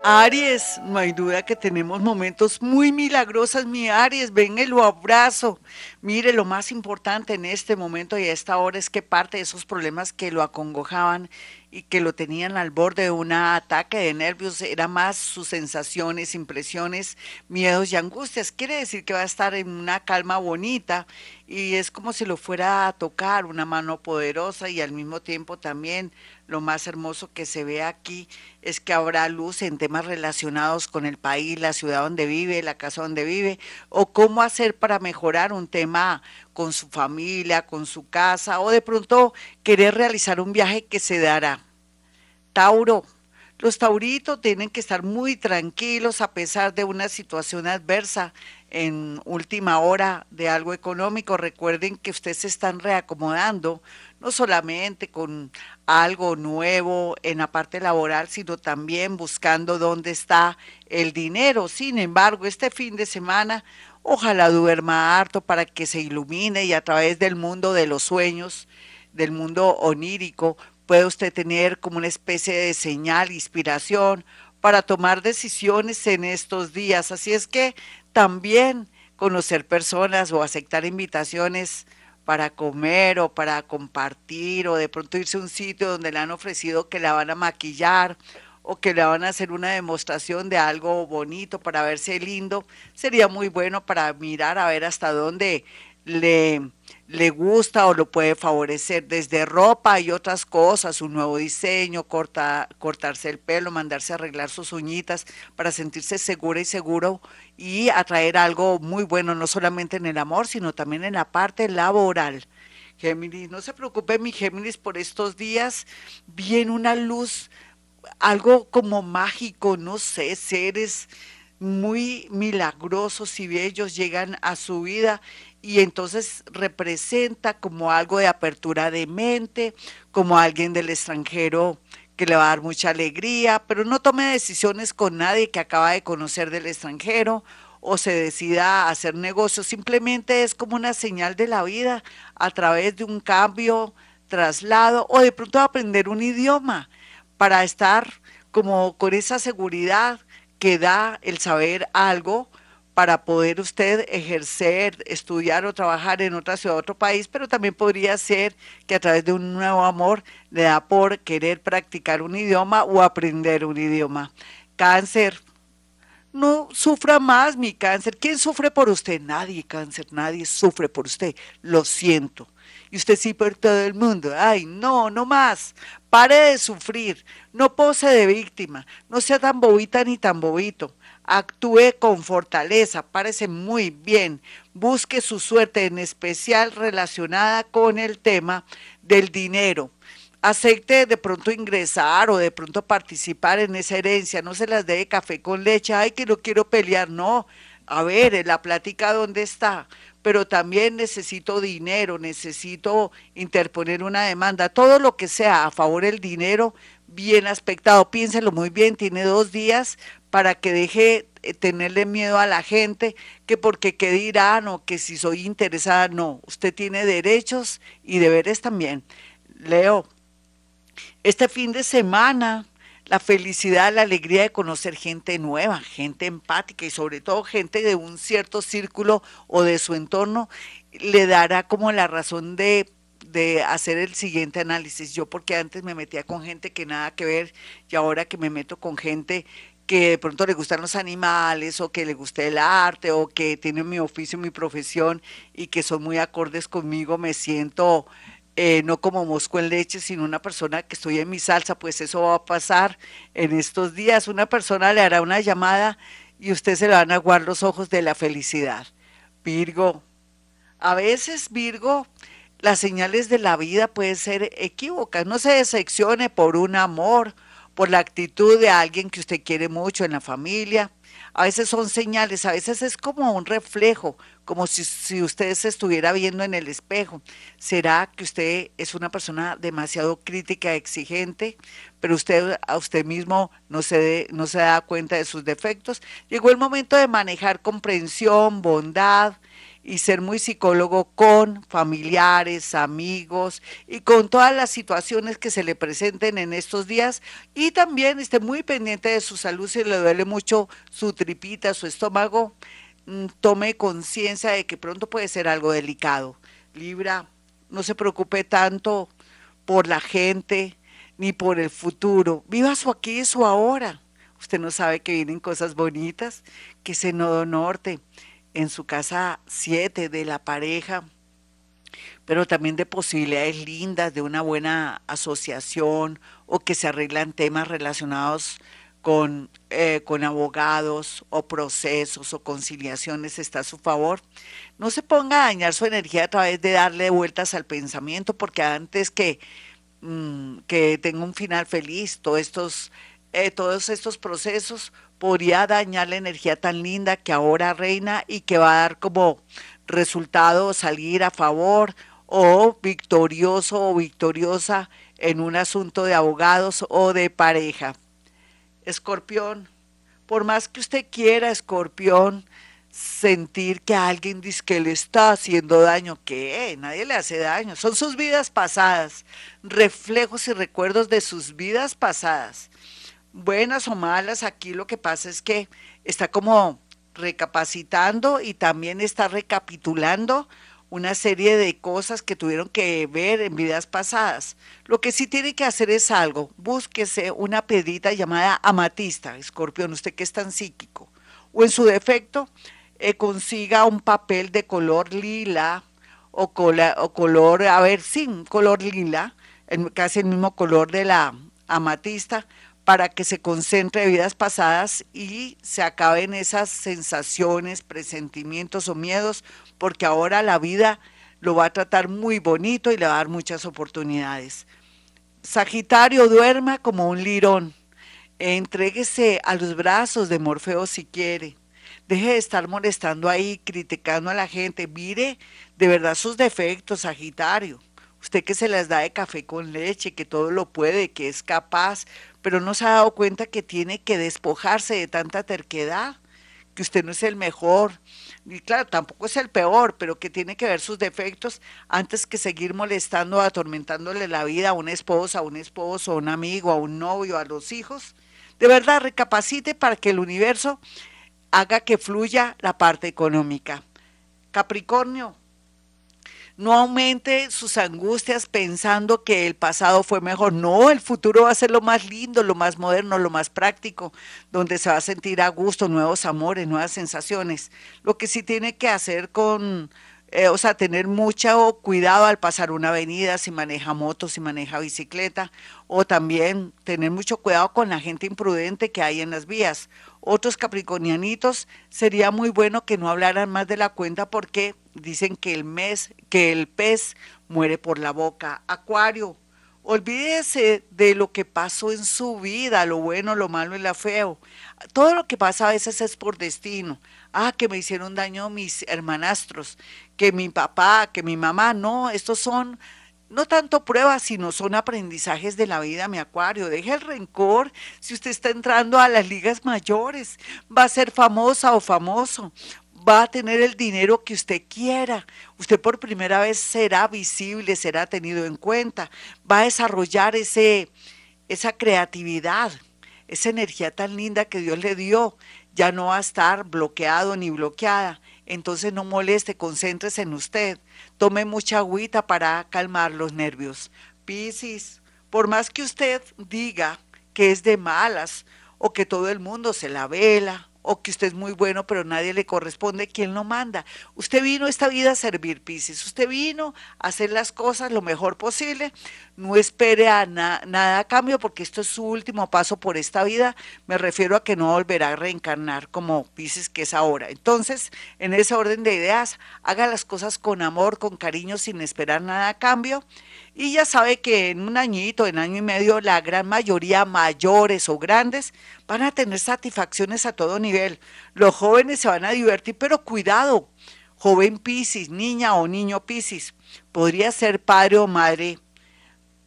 Aries, no hay duda que tenemos momentos muy milagrosos, mi Aries, ven y lo abrazo. Mire, lo más importante en este momento y a esta hora es que parte de esos problemas que lo acongojaban y que lo tenían al borde de un ataque de nervios era más sus sensaciones, impresiones, miedos y angustias. Quiere decir que va a estar en una calma bonita y es como si lo fuera a tocar una mano poderosa y al mismo tiempo también lo más hermoso que se ve aquí es que habrá luz en temas relacionados con el país, la ciudad donde vive, la casa donde vive, o cómo hacer para mejorar un tema con su familia, con su casa, o de pronto querer realizar un viaje que se dará. Tauro, los tauritos tienen que estar muy tranquilos a pesar de una situación adversa en última hora de algo económico. Recuerden que ustedes se están reacomodando, no solamente con algo nuevo en la parte laboral, sino también buscando dónde está el dinero. Sin embargo, este fin de semana Ojalá duerma harto para que se ilumine y a través del mundo de los sueños, del mundo onírico, pueda usted tener como una especie de señal, inspiración para tomar decisiones en estos días. Así es que también conocer personas o aceptar invitaciones para comer o para compartir o de pronto irse a un sitio donde le han ofrecido que la van a maquillar o que le van a hacer una demostración de algo bonito para verse lindo, sería muy bueno para mirar a ver hasta dónde le, le gusta o lo puede favorecer desde ropa y otras cosas, un nuevo diseño, corta, cortarse el pelo, mandarse a arreglar sus uñitas para sentirse segura y seguro y atraer algo muy bueno, no solamente en el amor, sino también en la parte laboral. Géminis, no se preocupe mi Géminis por estos días, viene una luz algo como mágico, no sé, seres muy milagrosos y bellos llegan a su vida y entonces representa como algo de apertura de mente, como alguien del extranjero que le va a dar mucha alegría, pero no tome decisiones con nadie que acaba de conocer del extranjero o se decida hacer negocios, simplemente es como una señal de la vida a través de un cambio, traslado o de pronto aprender un idioma para estar como con esa seguridad que da el saber algo para poder usted ejercer, estudiar o trabajar en otra ciudad, otro país, pero también podría ser que a través de un nuevo amor le da por querer practicar un idioma o aprender un idioma. Cáncer, no sufra más mi cáncer. ¿Quién sufre por usted? Nadie, cáncer, nadie sufre por usted. Lo siento y usted sí por todo el mundo. Ay, no, no más. Pare de sufrir. No pose de víctima. No sea tan bobita ni tan bobito. Actúe con fortaleza. Parece muy bien. Busque su suerte, en especial relacionada con el tema del dinero acepte de pronto ingresar o de pronto participar en esa herencia, no se las dé café con leche, ay que no quiero pelear, no, a ver, en la plática dónde está, pero también necesito dinero, necesito interponer una demanda, todo lo que sea a favor del dinero, bien aspectado, piénselo muy bien, tiene dos días para que deje eh, tenerle miedo a la gente, que porque qué dirán o que si soy interesada, no, usted tiene derechos y deberes también. Leo, este fin de semana la felicidad, la alegría de conocer gente nueva, gente empática y sobre todo gente de un cierto círculo o de su entorno, le dará como la razón de, de hacer el siguiente análisis. Yo porque antes me metía con gente que nada que ver y ahora que me meto con gente que de pronto le gustan los animales o que le guste el arte o que tiene mi oficio, mi profesión y que son muy acordes conmigo, me siento eh, no como mosco en leche, sino una persona que estoy en mi salsa, pues eso va a pasar en estos días. Una persona le hará una llamada y usted se le van a aguar los ojos de la felicidad. Virgo, a veces Virgo, las señales de la vida pueden ser equívocas. No se decepcione por un amor, por la actitud de alguien que usted quiere mucho en la familia. A veces son señales, a veces es como un reflejo, como si, si, usted se estuviera viendo en el espejo. ¿Será que usted es una persona demasiado crítica, exigente, pero usted a usted mismo no se, no se da cuenta de sus defectos? Llegó el momento de manejar comprensión, bondad y ser muy psicólogo con familiares, amigos y con todas las situaciones que se le presenten en estos días y también esté muy pendiente de su salud si le duele mucho su tripita, su estómago, mm, tome conciencia de que pronto puede ser algo delicado. Libra, no se preocupe tanto por la gente ni por el futuro. Viva su aquí y su ahora. Usted no sabe que vienen cosas bonitas, que ese nodo norte en su casa 7 de la pareja, pero también de posibilidades lindas, de una buena asociación o que se arreglan temas relacionados con, eh, con abogados o procesos o conciliaciones está a su favor. No se ponga a dañar su energía a través de darle vueltas al pensamiento, porque antes que, mm, que tenga un final feliz, todos estos, eh, todos estos procesos podría dañar la energía tan linda que ahora reina y que va a dar como resultado salir a favor o victorioso o victoriosa en un asunto de abogados o de pareja. Escorpión, por más que usted quiera, escorpión, sentir que alguien dice que le está haciendo daño, que nadie le hace daño, son sus vidas pasadas, reflejos y recuerdos de sus vidas pasadas buenas o malas, aquí lo que pasa es que está como recapacitando y también está recapitulando una serie de cosas que tuvieron que ver en vidas pasadas. Lo que sí tiene que hacer es algo, búsquese una pedita llamada amatista, escorpión, usted que es tan psíquico, o en su defecto, eh, consiga un papel de color lila o, o color, a ver, sí, color lila, casi el mismo color de la amatista, para que se concentre en vidas pasadas y se acaben esas sensaciones, presentimientos o miedos, porque ahora la vida lo va a tratar muy bonito y le va a dar muchas oportunidades. Sagitario, duerma como un lirón. Entréguese a los brazos de Morfeo si quiere. Deje de estar molestando ahí, criticando a la gente. Mire de verdad sus defectos, Sagitario. Usted que se las da de café con leche, que todo lo puede, que es capaz, pero no se ha dado cuenta que tiene que despojarse de tanta terquedad, que usted no es el mejor, y claro, tampoco es el peor, pero que tiene que ver sus defectos antes que seguir molestando, atormentándole la vida a una esposa, a un esposo, a un amigo, a un novio, a los hijos. De verdad, recapacite para que el universo haga que fluya la parte económica. Capricornio, no aumente sus angustias pensando que el pasado fue mejor. No, el futuro va a ser lo más lindo, lo más moderno, lo más práctico, donde se va a sentir a gusto, nuevos amores, nuevas sensaciones. Lo que sí tiene que hacer con, eh, o sea, tener mucho cuidado al pasar una avenida, si maneja moto, si maneja bicicleta, o también tener mucho cuidado con la gente imprudente que hay en las vías. Otros capricornianitos sería muy bueno que no hablaran más de la cuenta porque dicen que el mes, que el pez muere por la boca. Acuario, olvídese de lo que pasó en su vida, lo bueno, lo malo y lo feo. Todo lo que pasa a veces es por destino. Ah, que me hicieron daño mis hermanastros, que mi papá, que mi mamá, no, estos son no tanto pruebas, sino son aprendizajes de la vida, mi acuario. Deje el rencor si usted está entrando a las ligas mayores. Va a ser famosa o famoso va a tener el dinero que usted quiera. Usted por primera vez será visible, será tenido en cuenta, va a desarrollar ese, esa creatividad, esa energía tan linda que Dios le dio. Ya no va a estar bloqueado ni bloqueada. Entonces no moleste, concéntrese en usted. Tome mucha agüita para calmar los nervios. Piscis, por más que usted diga que es de malas o que todo el mundo se la vela o que usted es muy bueno, pero nadie le corresponde, ¿quién lo manda? Usted vino esta vida a servir, Pisces. Usted vino a hacer las cosas lo mejor posible. No espere a nada a cambio, porque esto es su último paso por esta vida. Me refiero a que no volverá a reencarnar como Pisces que es ahora. Entonces, en ese orden de ideas, haga las cosas con amor, con cariño, sin esperar nada a cambio y ya sabe que en un añito, en año y medio, la gran mayoría, mayores o grandes, van a tener satisfacciones a todo nivel. Los jóvenes se van a divertir, pero cuidado, joven Piscis, niña o niño Piscis, podría ser padre o madre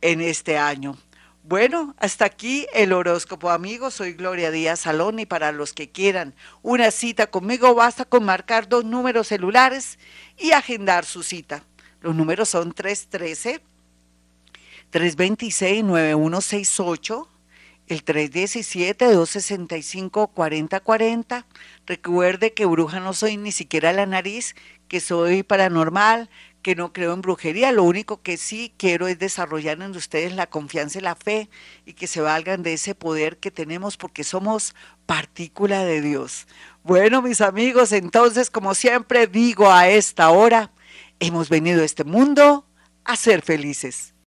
en este año. Bueno, hasta aquí el horóscopo, amigos. Soy Gloria Díaz Salón y para los que quieran una cita conmigo basta con marcar dos números celulares y agendar su cita. Los números son 313 326 9168 el 317-265-4040. Recuerde que bruja no soy ni siquiera la nariz, que soy paranormal, que no creo en brujería, lo único que sí quiero es desarrollar en ustedes la confianza y la fe y que se valgan de ese poder que tenemos porque somos partícula de Dios. Bueno, mis amigos, entonces, como siempre digo a esta hora, hemos venido a este mundo a ser felices.